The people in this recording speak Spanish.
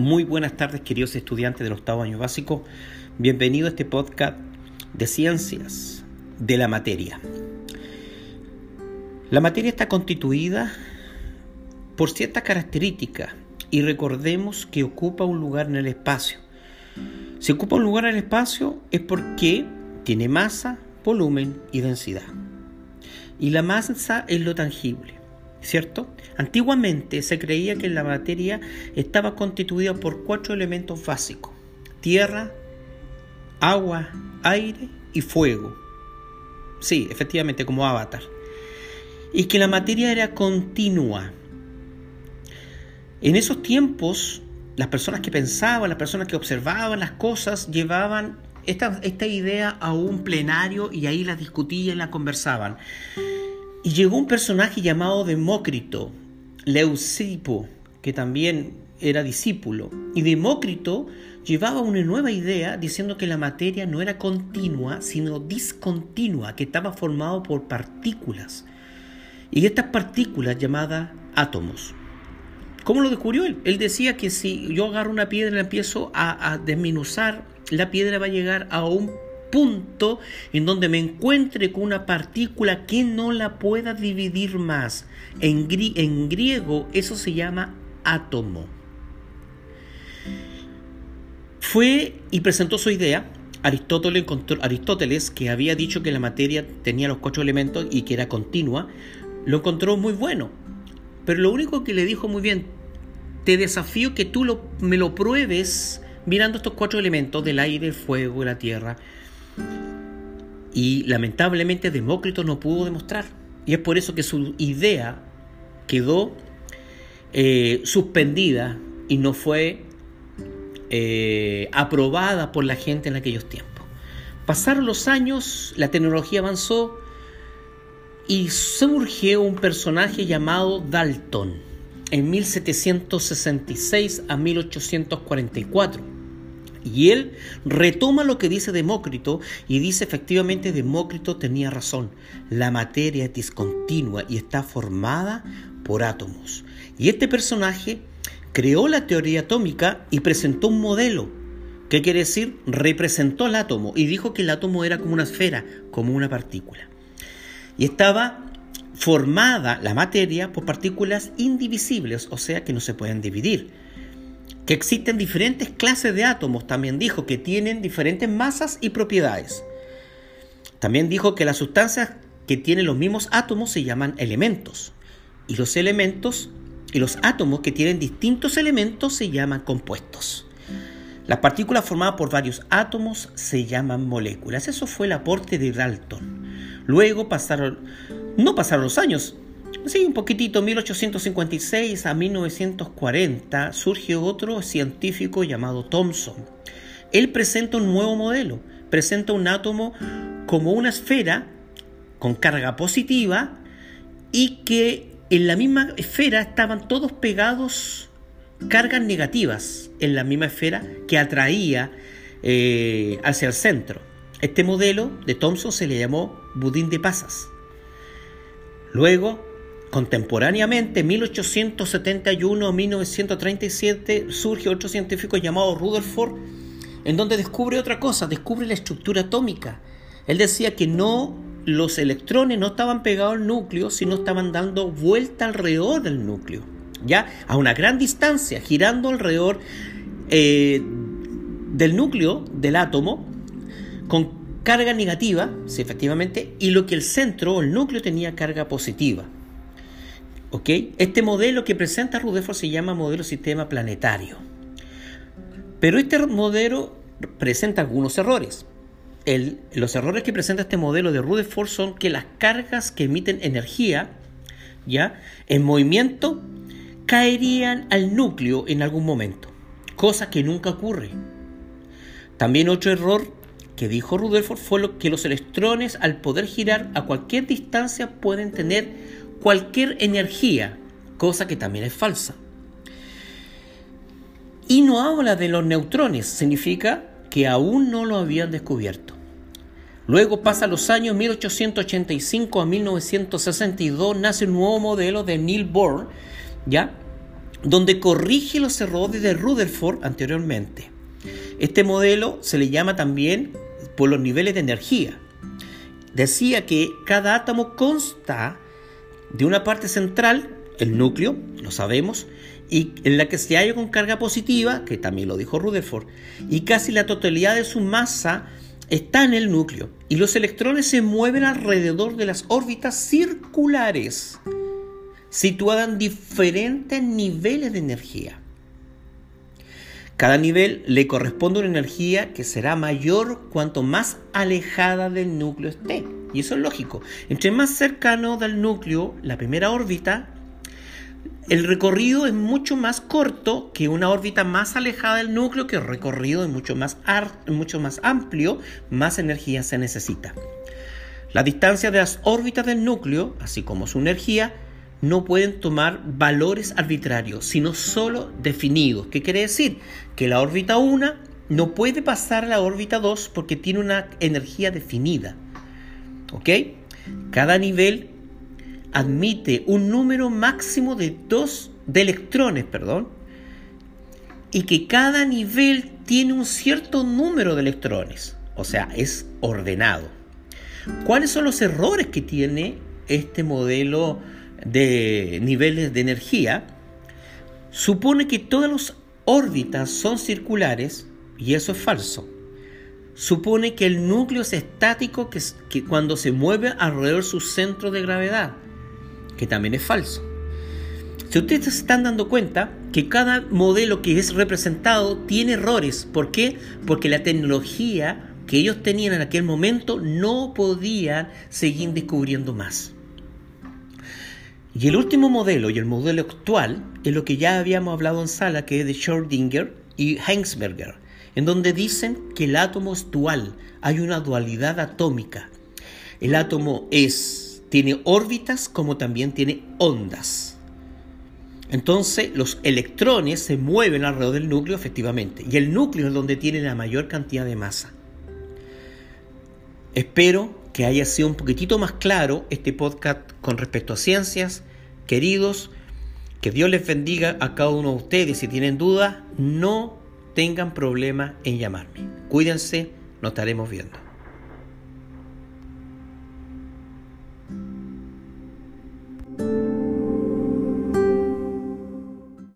Muy buenas tardes, queridos estudiantes del octavo año básico. Bienvenido a este podcast de ciencias de la materia. La materia está constituida por ciertas características y recordemos que ocupa un lugar en el espacio. Si ocupa un lugar en el espacio es porque tiene masa, volumen y densidad. Y la masa es lo tangible. ¿Cierto? Antiguamente se creía que la materia estaba constituida por cuatro elementos básicos, tierra, agua, aire y fuego. Sí, efectivamente, como avatar. Y que la materia era continua. En esos tiempos, las personas que pensaban, las personas que observaban las cosas, llevaban esta, esta idea a un plenario y ahí la discutían, la conversaban. Y llegó un personaje llamado Demócrito, Leucipo, que también era discípulo. Y Demócrito llevaba una nueva idea diciendo que la materia no era continua, sino discontinua, que estaba formado por partículas. Y estas partículas llamadas átomos. ¿Cómo lo descubrió él? Él decía que si yo agarro una piedra y la empiezo a, a desminuzar, la piedra va a llegar a un punto en donde me encuentre con una partícula que no la pueda dividir más. En, en griego eso se llama átomo. Fue y presentó su idea. Aristóteles, Aristóteles, que había dicho que la materia tenía los cuatro elementos y que era continua, lo encontró muy bueno. Pero lo único que le dijo muy bien, te desafío que tú lo, me lo pruebes mirando estos cuatro elementos del aire, el fuego la tierra y lamentablemente Demócrito no pudo demostrar. Y es por eso que su idea quedó eh, suspendida y no fue eh, aprobada por la gente en aquellos tiempos. Pasaron los años, la tecnología avanzó y surgió un personaje llamado Dalton en 1766 a 1844 y él retoma lo que dice Demócrito y dice efectivamente Demócrito tenía razón. La materia es discontinua y está formada por átomos. Y este personaje creó la teoría atómica y presentó un modelo. ¿Qué quiere decir? Representó el átomo y dijo que el átomo era como una esfera, como una partícula. Y estaba formada la materia por partículas indivisibles, o sea que no se pueden dividir que existen diferentes clases de átomos, también dijo que tienen diferentes masas y propiedades. También dijo que las sustancias que tienen los mismos átomos se llaman elementos y los elementos y los átomos que tienen distintos elementos se llaman compuestos. Las partículas formadas por varios átomos se llaman moléculas. Eso fue el aporte de Dalton. Luego pasaron, no pasaron los años, Sí, un poquitito, 1856 a 1940 surge otro científico llamado Thomson. Él presenta un nuevo modelo, presenta un átomo como una esfera con carga positiva y que en la misma esfera estaban todos pegados cargas negativas en la misma esfera que atraía eh, hacia el centro. Este modelo de Thomson se le llamó budín de pasas. Luego Contemporáneamente, en 1871-1937, surge otro científico llamado Rutherford, en donde descubre otra cosa, descubre la estructura atómica. Él decía que no los electrones no estaban pegados al núcleo, sino estaban dando vuelta alrededor del núcleo, ya a una gran distancia, girando alrededor eh, del núcleo del átomo, con carga negativa, sí, efectivamente, y lo que el centro o el núcleo tenía carga positiva. Este modelo que presenta Rutherford se llama modelo sistema planetario. Pero este modelo presenta algunos errores. los errores que presenta este modelo de Rutherford son que las cargas que emiten energía, ya, en movimiento, caerían al núcleo en algún momento, cosa que nunca ocurre. También otro error que dijo Rutherford fue que los electrones al poder girar a cualquier distancia pueden tener cualquier energía, cosa que también es falsa. Y no habla de los neutrones, significa que aún no lo habían descubierto. Luego pasa los años 1885 a 1962, nace un nuevo modelo de Neil Bohr, ¿ya? donde corrige los errores de Rutherford anteriormente. Este modelo se le llama también por los niveles de energía. Decía que cada átomo consta de una parte central, el núcleo, lo sabemos, y en la que se halla con carga positiva, que también lo dijo Rutherford, y casi la totalidad de su masa está en el núcleo, y los electrones se mueven alrededor de las órbitas circulares, situadas en diferentes niveles de energía. Cada nivel le corresponde una energía que será mayor cuanto más alejada del núcleo esté. Y eso es lógico. Entre más cercano del núcleo, la primera órbita, el recorrido es mucho más corto que una órbita más alejada del núcleo, que el recorrido es mucho más, mucho más amplio, más energía se necesita. La distancia de las órbitas del núcleo, así como su energía, no pueden tomar valores arbitrarios, sino solo definidos. ¿Qué quiere decir? Que la órbita 1 no puede pasar a la órbita 2 porque tiene una energía definida. ¿Ok? Cada nivel admite un número máximo de dos de electrones, perdón, y que cada nivel tiene un cierto número de electrones, o sea, es ordenado. ¿Cuáles son los errores que tiene este modelo de niveles de energía? Supone que todas las órbitas son circulares y eso es falso. Supone que el núcleo es estático que, cuando se mueve alrededor de su centro de gravedad que también es falso. Si ustedes se están dando cuenta que cada modelo que es representado tiene errores, ¿por qué? Porque la tecnología que ellos tenían en aquel momento no podían seguir descubriendo más. Y el último modelo y el modelo actual es lo que ya habíamos hablado en sala, que es de Schrödinger y Heinzberger, en donde dicen que el átomo es dual, hay una dualidad atómica. El átomo es tiene órbitas como también tiene ondas. Entonces los electrones se mueven alrededor del núcleo efectivamente y el núcleo es donde tiene la mayor cantidad de masa. Espero que haya sido un poquitito más claro este podcast con respecto a ciencias. Queridos, que Dios les bendiga a cada uno de ustedes. Si tienen dudas, no tengan problema en llamarme. Cuídense, nos estaremos viendo.